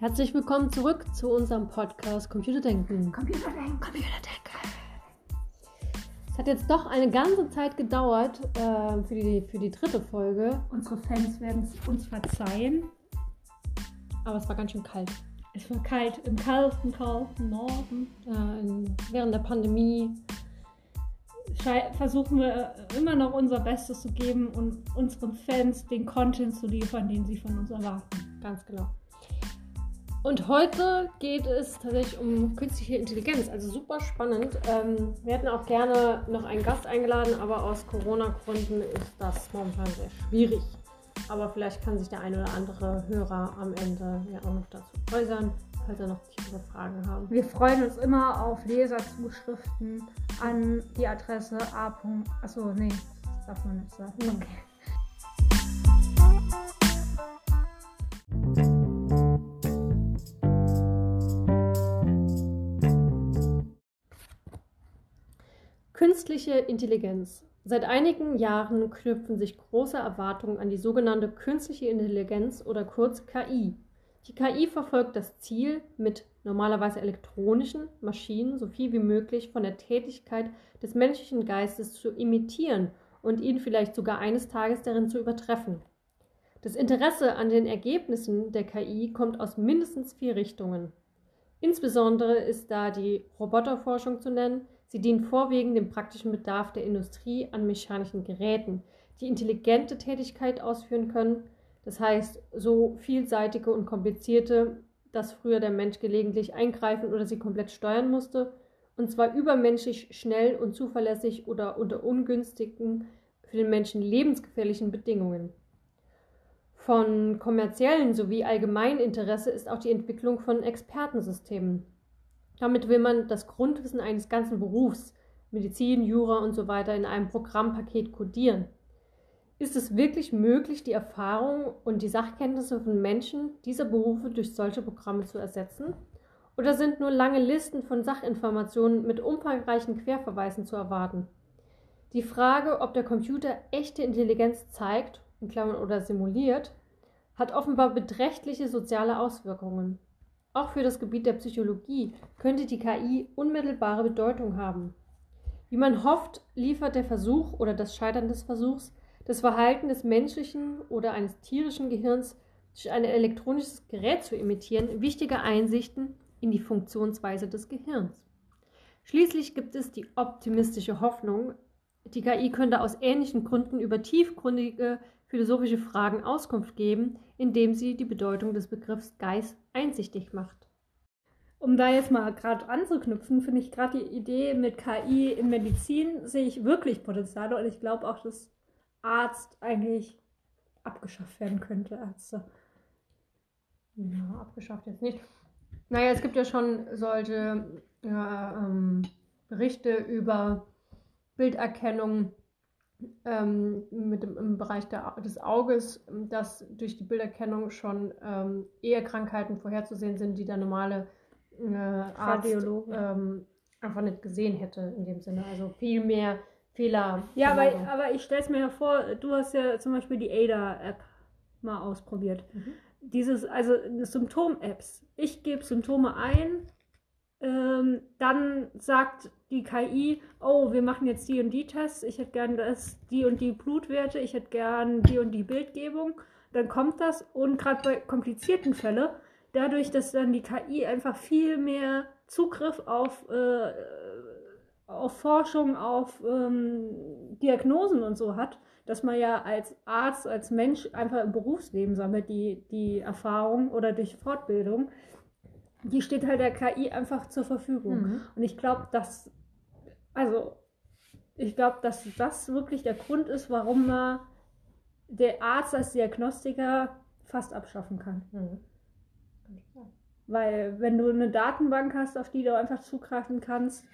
Herzlich willkommen zurück zu unserem Podcast Computerdenken. Computerdenken. Computerdenken. Es hat jetzt doch eine ganze Zeit gedauert äh, für, die, für die dritte Folge, Unsere Fans werden es uns verzeihen. aber es war ganz schön kalt. Es war kalt im kalten, kalten Norden. Äh, in, während der Pandemie. Versuchen wir immer noch unser Bestes zu geben und unseren Fans den Content zu liefern, den sie von uns erwarten. Ganz genau. Und heute geht es tatsächlich um künstliche Intelligenz, also super spannend. Ähm, wir hätten auch gerne noch einen Gast eingeladen, aber aus Corona-Gründen ist das momentan sehr schwierig. Aber vielleicht kann sich der ein oder andere Hörer am Ende ja auch noch dazu äußern, falls er noch tiefere Fragen haben. Wir freuen uns immer auf Leserzuschriften an die Adresse a. Achso, nee, das darf man nicht sagen. Okay. Künstliche Intelligenz. Seit einigen Jahren knüpfen sich große Erwartungen an die sogenannte künstliche Intelligenz oder kurz KI. Die KI verfolgt das Ziel, mit normalerweise elektronischen Maschinen so viel wie möglich von der Tätigkeit des menschlichen Geistes zu imitieren und ihn vielleicht sogar eines Tages darin zu übertreffen. Das Interesse an den Ergebnissen der KI kommt aus mindestens vier Richtungen. Insbesondere ist da die Roboterforschung zu nennen. Sie dient vorwiegend dem praktischen Bedarf der Industrie an mechanischen Geräten, die intelligente Tätigkeit ausführen können. Das heißt, so vielseitige und komplizierte, dass früher der Mensch gelegentlich eingreifen oder sie komplett steuern musste, und zwar übermenschlich schnell und zuverlässig oder unter ungünstigen, für den Menschen lebensgefährlichen Bedingungen. Von kommerziellen sowie allgemeinen Interesse ist auch die Entwicklung von Expertensystemen. Damit will man das Grundwissen eines ganzen Berufs, Medizin, Jura und so weiter in einem Programmpaket kodieren. Ist es wirklich möglich, die Erfahrung und die Sachkenntnisse von Menschen dieser Berufe durch solche Programme zu ersetzen? Oder sind nur lange Listen von Sachinformationen mit umfangreichen Querverweisen zu erwarten? Die Frage, ob der Computer echte Intelligenz zeigt in Klammern oder simuliert, hat offenbar beträchtliche soziale Auswirkungen. Auch für das Gebiet der Psychologie könnte die KI unmittelbare Bedeutung haben. Wie man hofft, liefert der Versuch oder das Scheitern des Versuchs das Verhalten des menschlichen oder eines tierischen Gehirns durch ein elektronisches Gerät zu imitieren wichtige Einsichten in die Funktionsweise des Gehirns. Schließlich gibt es die optimistische Hoffnung, die KI könnte aus ähnlichen Gründen über tiefgründige philosophische Fragen Auskunft geben, indem sie die Bedeutung des Begriffs Geist einsichtig macht. Um da jetzt mal gerade anzuknüpfen, finde ich gerade die Idee mit KI in Medizin sehe ich wirklich Potenziale und ich glaube auch, dass Arzt eigentlich abgeschafft werden könnte, Ärzte. Ja, abgeschafft jetzt nicht. Naja, es gibt ja schon solche ja, ähm, Berichte über Bilderkennung ähm, mit dem, im Bereich der, des Auges, dass durch die Bilderkennung schon ähm, eher Krankheiten vorherzusehen sind, die der normale äh, Arzt ähm, einfach nicht gesehen hätte in dem Sinne. Also viel mehr Fehler. Ja, aber, aber ich stelle es mir ja vor, du hast ja zum Beispiel die ADA-App mal ausprobiert. Mhm. Dieses, also Symptom-Apps. Ich gebe Symptome ein, ähm, dann sagt die KI, oh, wir machen jetzt die und die Tests, ich hätte gern das, die und die Blutwerte, ich hätte gern die und die Bildgebung. Dann kommt das und gerade bei komplizierten Fällen, dadurch, dass dann die KI einfach viel mehr Zugriff auf, äh, auf Forschung, auf ähm, Diagnosen und so hat, dass man ja als Arzt, als Mensch einfach im Berufsleben sammelt, die, die Erfahrung oder durch Fortbildung, die steht halt der KI einfach zur Verfügung. Mhm. Und ich glaube, dass, also, ich glaube, dass das wirklich der Grund ist, warum man der Arzt als Diagnostiker fast abschaffen kann. Mhm. Weil wenn du eine Datenbank hast, auf die du einfach zugreifen kannst,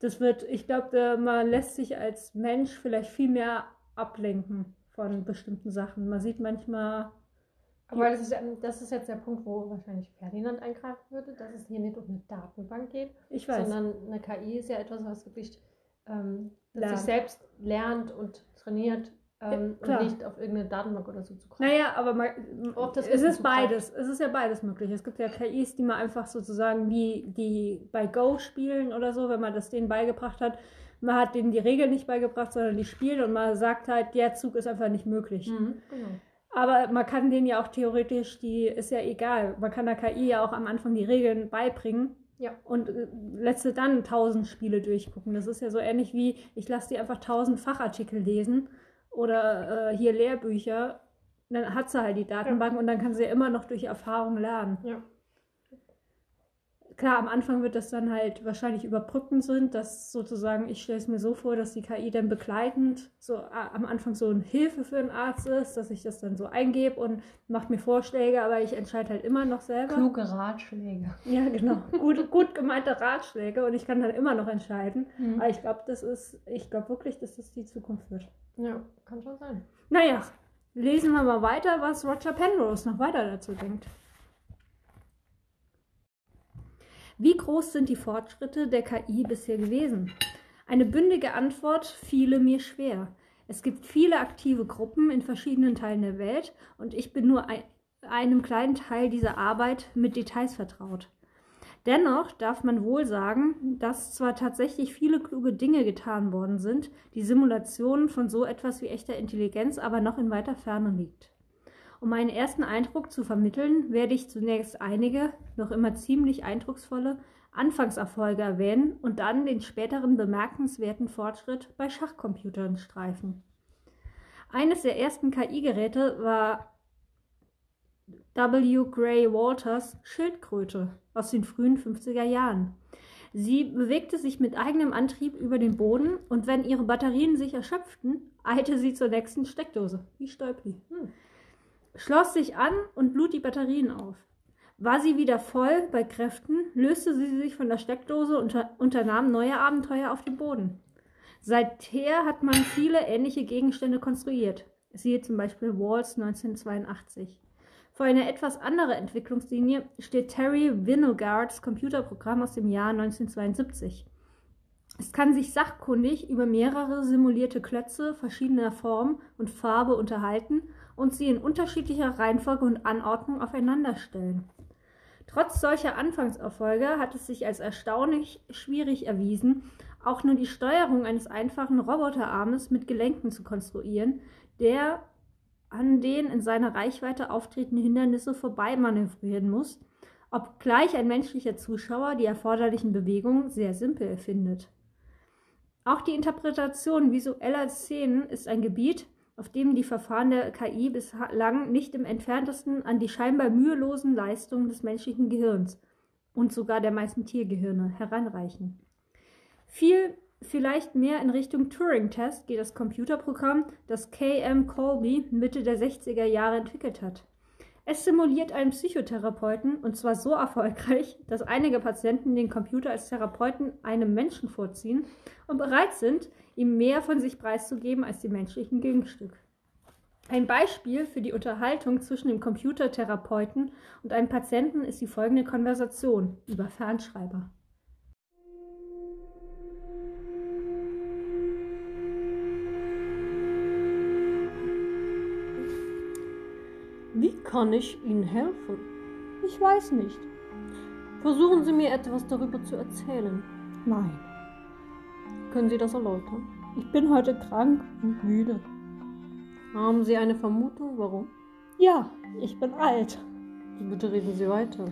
das wird, ich glaube, man lässt sich als Mensch vielleicht viel mehr ablenken von bestimmten Sachen. Man sieht manchmal, Aber das ist, das ist jetzt der Punkt, wo wahrscheinlich Ferdinand eingreifen würde, dass es hier nicht um eine Datenbank geht, ich weiß, sondern eine KI ist ja etwas, was wirklich ähm, sich selbst lernt und trainiert ähm, klar. und nicht auf irgendeine Datenbank oder so zu kommen. Naja, aber das es ist beides. Es ist ja beides möglich. Es gibt ja KIs, die man einfach sozusagen wie die bei Go spielen oder so, wenn man das denen beigebracht hat. Man hat denen die Regeln nicht beigebracht, sondern die spielen und man sagt halt, der Zug ist einfach nicht möglich. Mhm, genau. Aber man kann denen ja auch theoretisch, die ist ja egal. Man kann der KI ja auch am Anfang die Regeln beibringen Ja. und äh, lässt sie dann tausend Spiele durchgucken. Das ist ja so ähnlich wie, ich lasse die einfach tausend Fachartikel lesen oder äh, hier Lehrbücher. Dann hat sie halt die Datenbank und dann kann sie ja immer noch durch Erfahrung lernen. Ja. Klar, am Anfang wird das dann halt wahrscheinlich überbrückend sind, dass sozusagen, ich stelle es mir so vor, dass die KI dann begleitend so am Anfang so eine Hilfe für einen Arzt ist, dass ich das dann so eingebe und macht mir Vorschläge, aber ich entscheide halt immer noch selber. Kluge Ratschläge. Ja, genau. gut, gut gemeinte Ratschläge und ich kann dann immer noch entscheiden. Mhm. Aber ich glaube, das ist, ich glaube wirklich, dass das die Zukunft wird. Ja, kann schon sein. Naja, lesen wir mal weiter, was Roger Penrose noch weiter dazu denkt. Wie groß sind die Fortschritte der KI bisher gewesen? Eine bündige Antwort fiele mir schwer. Es gibt viele aktive Gruppen in verschiedenen Teilen der Welt und ich bin nur ein, einem kleinen Teil dieser Arbeit mit Details vertraut. Dennoch darf man wohl sagen, dass zwar tatsächlich viele kluge Dinge getan worden sind, die Simulation von so etwas wie echter Intelligenz aber noch in weiter Ferne liegt. Um einen ersten Eindruck zu vermitteln, werde ich zunächst einige, noch immer ziemlich eindrucksvolle, Anfangserfolge erwähnen und dann den späteren bemerkenswerten Fortschritt bei Schachcomputern streifen. Eines der ersten KI-Geräte war W. Gray Walters Schildkröte aus den frühen 50er Jahren. Sie bewegte sich mit eigenem Antrieb über den Boden und wenn ihre Batterien sich erschöpften, eilte sie zur nächsten Steckdose, wie Stäubli. Hm. Schloss sich an und lud die Batterien auf. War sie wieder voll bei Kräften, löste sie sich von der Steckdose und unter unternahm neue Abenteuer auf dem Boden. Seither hat man viele ähnliche Gegenstände konstruiert. Siehe zum Beispiel Walls 1982. Für eine etwas andere Entwicklungslinie steht Terry Winogrards Computerprogramm aus dem Jahr 1972. Es kann sich sachkundig über mehrere simulierte Klötze verschiedener Form und Farbe unterhalten und sie in unterschiedlicher Reihenfolge und Anordnung aufeinander stellen. Trotz solcher Anfangserfolge hat es sich als erstaunlich schwierig erwiesen, auch nur die Steuerung eines einfachen Roboterarmes mit Gelenken zu konstruieren, der an den in seiner Reichweite auftretenden Hindernisse vorbei manövrieren muss, obgleich ein menschlicher Zuschauer die erforderlichen Bewegungen sehr simpel findet. Auch die Interpretation visueller Szenen ist ein Gebiet, auf dem die Verfahren der KI bislang nicht im entferntesten an die scheinbar mühelosen Leistungen des menschlichen Gehirns und sogar der meisten Tiergehirne heranreichen. Viel vielleicht mehr in Richtung Turing-Test geht das Computerprogramm, das K.M. Colby Mitte der 60er Jahre entwickelt hat. Es simuliert einen Psychotherapeuten und zwar so erfolgreich, dass einige Patienten den Computer als Therapeuten einem Menschen vorziehen und bereit sind, ihm mehr von sich preiszugeben als die menschlichen Gegenstück. Ein Beispiel für die Unterhaltung zwischen dem Computertherapeuten und einem Patienten ist die folgende Konversation über Fernschreiber. Wie kann ich Ihnen helfen? Ich weiß nicht. Versuchen Sie mir etwas darüber zu erzählen. Nein. Können Sie das erläutern? Ich bin heute krank und müde. Haben Sie eine Vermutung, warum? Ja, ich bin alt. Bitte reden Sie weiter.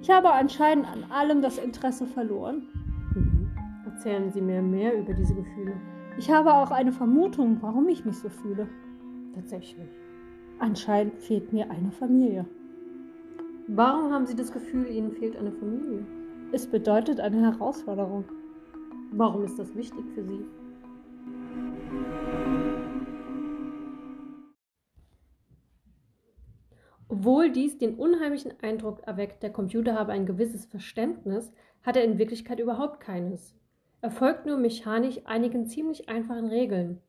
Ich habe anscheinend an allem das Interesse verloren. Mhm. Erzählen Sie mir mehr über diese Gefühle. Ich habe auch eine Vermutung, warum ich mich so fühle. Tatsächlich. Anscheinend fehlt mir eine Familie. Warum haben Sie das Gefühl, Ihnen fehlt eine Familie? Es bedeutet eine Herausforderung. Warum ist das wichtig für Sie? Obwohl dies den unheimlichen Eindruck erweckt, der Computer habe ein gewisses Verständnis, hat er in Wirklichkeit überhaupt keines. Er folgt nur mechanisch einigen ziemlich einfachen Regeln.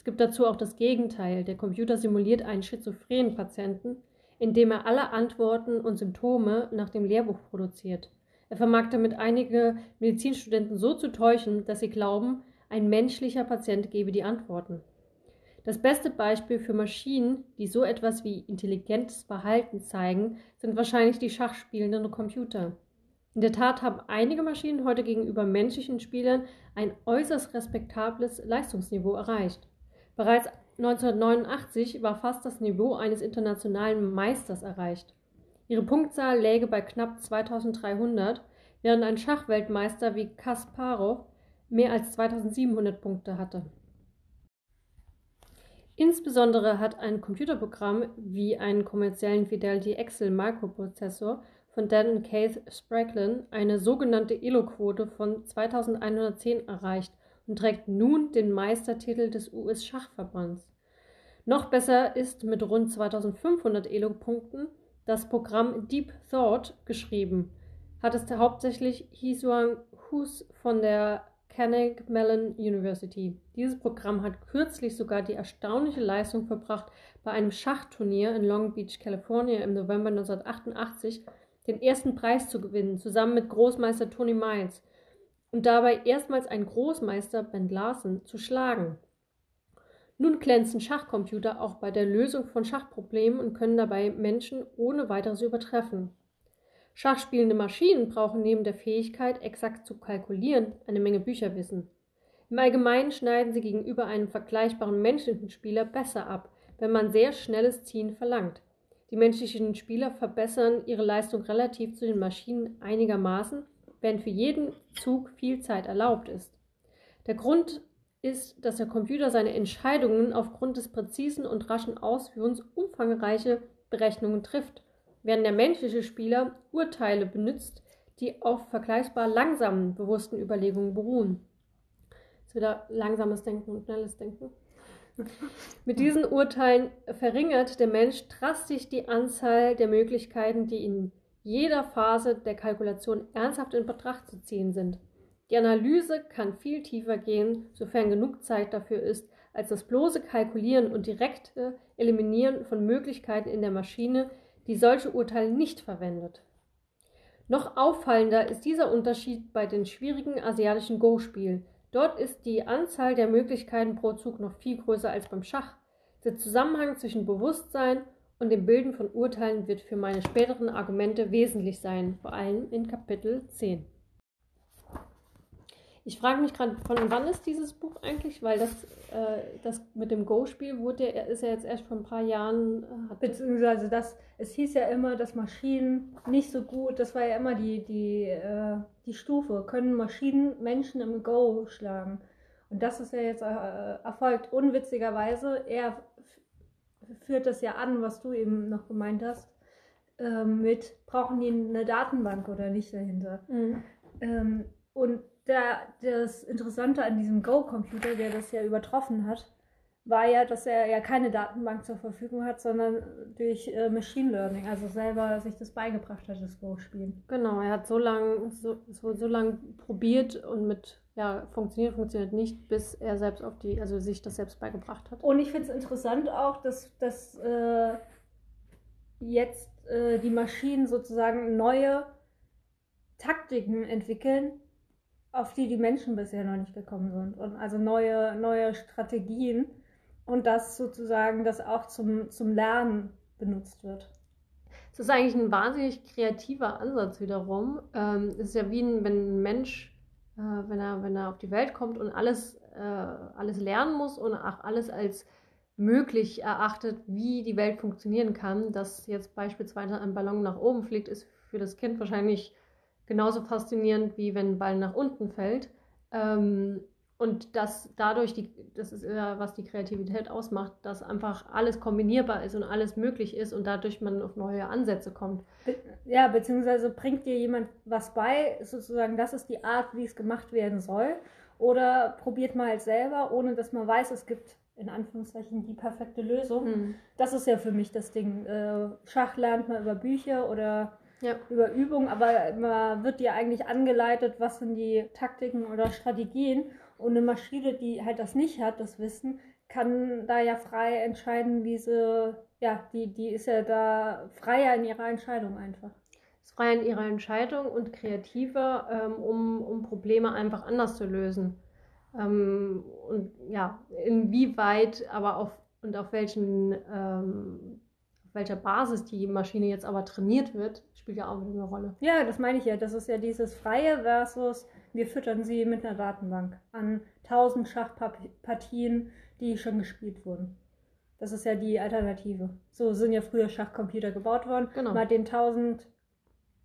Es gibt dazu auch das Gegenteil. Der Computer simuliert einen schizophrenen Patienten, indem er alle Antworten und Symptome nach dem Lehrbuch produziert. Er vermag damit einige Medizinstudenten so zu täuschen, dass sie glauben, ein menschlicher Patient gebe die Antworten. Das beste Beispiel für Maschinen, die so etwas wie intelligentes Verhalten zeigen, sind wahrscheinlich die schachspielenden Computer. In der Tat haben einige Maschinen heute gegenüber menschlichen Spielern ein äußerst respektables Leistungsniveau erreicht. Bereits 1989 war fast das Niveau eines internationalen Meisters erreicht. Ihre Punktzahl läge bei knapp 2300, während ein Schachweltmeister wie Kasparov mehr als 2700 Punkte hatte. Insbesondere hat ein Computerprogramm wie einen kommerziellen Fidelity Excel Microprozessor von Dan Keith Spraglin eine sogenannte Elo-Quote von 2110 erreicht und trägt nun den Meistertitel des US-Schachverbands. Noch besser ist mit rund 2500 Elo-Punkten das Programm Deep Thought geschrieben, hat es hauptsächlich Hisuang Hus von der Carnegie Mellon University. Dieses Programm hat kürzlich sogar die erstaunliche Leistung verbracht, bei einem Schachturnier in Long Beach, California im November 1988 den ersten Preis zu gewinnen, zusammen mit Großmeister Tony Miles und dabei erstmals einen Großmeister Ben Larsen zu schlagen. Nun glänzen Schachcomputer auch bei der Lösung von Schachproblemen und können dabei Menschen ohne weiteres übertreffen. Schachspielende Maschinen brauchen neben der Fähigkeit, exakt zu kalkulieren, eine Menge Bücherwissen. Im Allgemeinen schneiden sie gegenüber einem vergleichbaren menschlichen Spieler besser ab, wenn man sehr schnelles Ziehen verlangt. Die menschlichen Spieler verbessern ihre Leistung relativ zu den Maschinen einigermaßen, während für jeden Zug viel Zeit erlaubt ist. Der Grund ist, dass der Computer seine Entscheidungen aufgrund des präzisen und raschen Ausführens umfangreiche Berechnungen trifft während der menschliche Spieler Urteile benutzt, die auf vergleichbar langsamen bewussten Überlegungen beruhen. Jetzt wieder langsames Denken und schnelles Denken. Mit diesen Urteilen verringert der Mensch drastisch die Anzahl der Möglichkeiten, die in jeder Phase der Kalkulation ernsthaft in Betracht zu ziehen sind. Die Analyse kann viel tiefer gehen, sofern genug Zeit dafür ist, als das bloße Kalkulieren und direkte Eliminieren von Möglichkeiten in der Maschine, die solche Urteile nicht verwendet. Noch auffallender ist dieser Unterschied bei den schwierigen asiatischen Go-Spielen. Dort ist die Anzahl der Möglichkeiten pro Zug noch viel größer als beim Schach. Der Zusammenhang zwischen Bewusstsein und dem Bilden von Urteilen wird für meine späteren Argumente wesentlich sein, vor allem in Kapitel 10. Ich frage mich gerade, von wann ist dieses Buch eigentlich? Weil das, äh, das mit dem Go-Spiel wurde, ist ja jetzt erst vor ein paar Jahren. Äh, Beziehungsweise das, es hieß ja immer, dass Maschinen nicht so gut, das war ja immer die, die, äh, die Stufe, können Maschinen Menschen im Go schlagen. Und das ist ja jetzt äh, erfolgt. Unwitzigerweise, er führt das ja an, was du eben noch gemeint hast, ähm, mit brauchen die eine Datenbank oder nicht dahinter. Mhm. Ähm, und der, das Interessante an diesem Go-Computer, der das ja übertroffen hat, war ja, dass er ja keine Datenbank zur Verfügung hat, sondern durch äh, Machine Learning, also selber sich das beigebracht hat, das Go-Spielen. Genau, er hat so lange so, so, so lang probiert und mit ja, funktioniert, funktioniert nicht, bis er selbst auf die, also sich das selbst beigebracht hat. Und ich finde es interessant auch, dass, dass äh, jetzt äh, die Maschinen sozusagen neue Taktiken entwickeln, auf die die Menschen bisher noch nicht gekommen sind. Und also neue, neue Strategien und das sozusagen, das auch zum, zum Lernen benutzt wird. Das ist eigentlich ein wahnsinnig kreativer Ansatz wiederum. Ähm, es ist ja wie ein, wenn ein Mensch, äh, wenn, er, wenn er auf die Welt kommt und alles, äh, alles lernen muss und auch alles als möglich erachtet, wie die Welt funktionieren kann, dass jetzt beispielsweise ein Ballon nach oben fliegt, ist für das Kind wahrscheinlich genauso faszinierend, wie wenn ein Ball nach unten fällt. Ähm, und dass dadurch, die, das ist ja, was die Kreativität ausmacht, dass einfach alles kombinierbar ist und alles möglich ist und dadurch man auf neue Ansätze kommt. Ja, beziehungsweise bringt dir jemand was bei, sozusagen, das ist die Art, wie es gemacht werden soll. Oder probiert mal halt selber, ohne dass man weiß, es gibt in Anführungszeichen die perfekte Lösung. Mhm. Das ist ja für mich das Ding. Äh, Schach lernt man über Bücher oder ja. über Übung, aber man wird dir eigentlich angeleitet, was sind die Taktiken oder Strategien. Und eine Maschine, die halt das nicht hat, das Wissen, kann da ja frei entscheiden, wie sie, ja, die, die ist ja da freier in ihrer Entscheidung einfach. Ist freier in ihrer Entscheidung und kreativer, ähm, um, um Probleme einfach anders zu lösen. Ähm, und ja, inwieweit aber auf und auf welchen ähm, auf welcher Basis die Maschine jetzt aber trainiert wird, spielt ja auch eine Rolle. Ja, das meine ich ja. Das ist ja dieses Freie versus wir füttern sie mit einer Datenbank an 1000 Schachpartien, die schon gespielt wurden. Das ist ja die Alternative. So sind ja früher Schachcomputer gebaut worden. Genau. Mal den 1000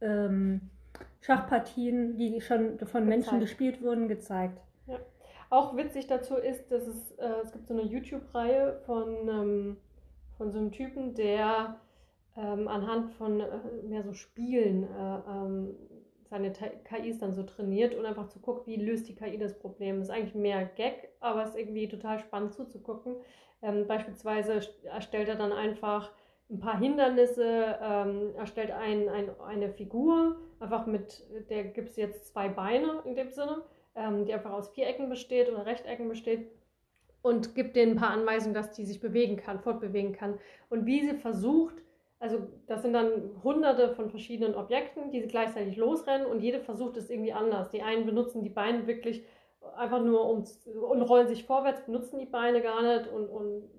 ähm, Schachpartien, die schon von Menschen Gezeigt. gespielt wurden, gezeigt. Auch witzig dazu ist, dass es, äh, es gibt so eine YouTube-Reihe von, ähm, von so einem Typen, der ähm, anhand von äh, mehr so Spielen äh, ähm, seine KIs dann so trainiert und einfach zu gucken, wie löst die KI das Problem. ist eigentlich mehr Gag, aber es ist irgendwie total spannend zuzugucken. Ähm, beispielsweise st- erstellt er dann einfach ein paar Hindernisse, ähm, erstellt ein, ein, eine Figur, einfach mit, der gibt es jetzt zwei Beine in dem Sinne, ähm, die einfach aus Vierecken besteht oder Rechtecken besteht und gibt denen ein paar Anweisungen, dass die sich bewegen kann, fortbewegen kann. Und wie sie versucht, also das sind dann hunderte von verschiedenen Objekten, die sie gleichzeitig losrennen und jede versucht es irgendwie anders. Die einen benutzen die Beine wirklich einfach nur um und rollen sich vorwärts, benutzen die Beine gar nicht und, und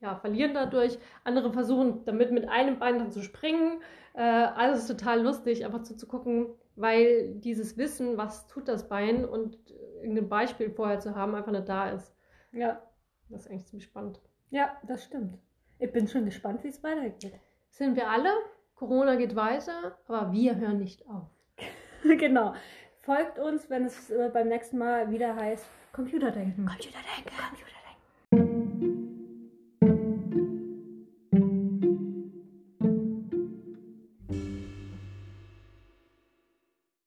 ja, verlieren dadurch. Andere versuchen damit mit einem Bein dann zu springen. Äh, alles ist total lustig, einfach zuzugucken, weil dieses Wissen, was tut das Bein und irgendein Beispiel vorher zu haben, einfach nicht da ist. Ja, Das ist eigentlich ziemlich spannend. ja, das stimmt. Ich bin schon gespannt, wie es weitergeht. Sind wir alle? Corona geht weiter, aber wir hören nicht auf. genau. Folgt uns, wenn es äh, beim nächsten Mal wieder heißt Computerdenken. Computerdenken. Computerdenken.